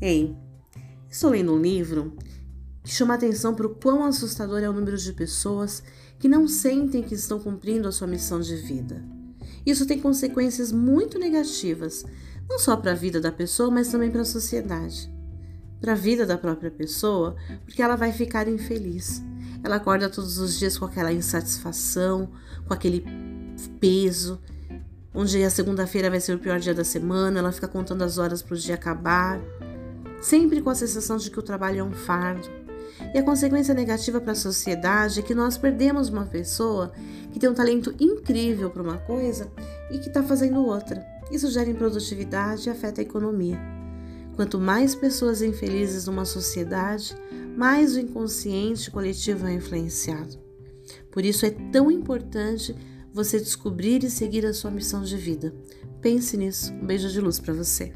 Ei, estou lendo um livro que chama atenção para o quão assustador é o número de pessoas que não sentem que estão cumprindo a sua missão de vida. Isso tem consequências muito negativas, não só para a vida da pessoa, mas também para a sociedade. Para a vida da própria pessoa, porque ela vai ficar infeliz. Ela acorda todos os dias com aquela insatisfação, com aquele peso, onde a segunda-feira vai ser o pior dia da semana, ela fica contando as horas para o dia acabar sempre com a sensação de que o trabalho é um fardo. E a consequência negativa para a sociedade é que nós perdemos uma pessoa que tem um talento incrível para uma coisa e que está fazendo outra. Isso gera improdutividade e afeta a economia. Quanto mais pessoas infelizes numa sociedade, mais o inconsciente coletivo é influenciado. Por isso é tão importante você descobrir e seguir a sua missão de vida. Pense nisso. Um beijo de luz para você.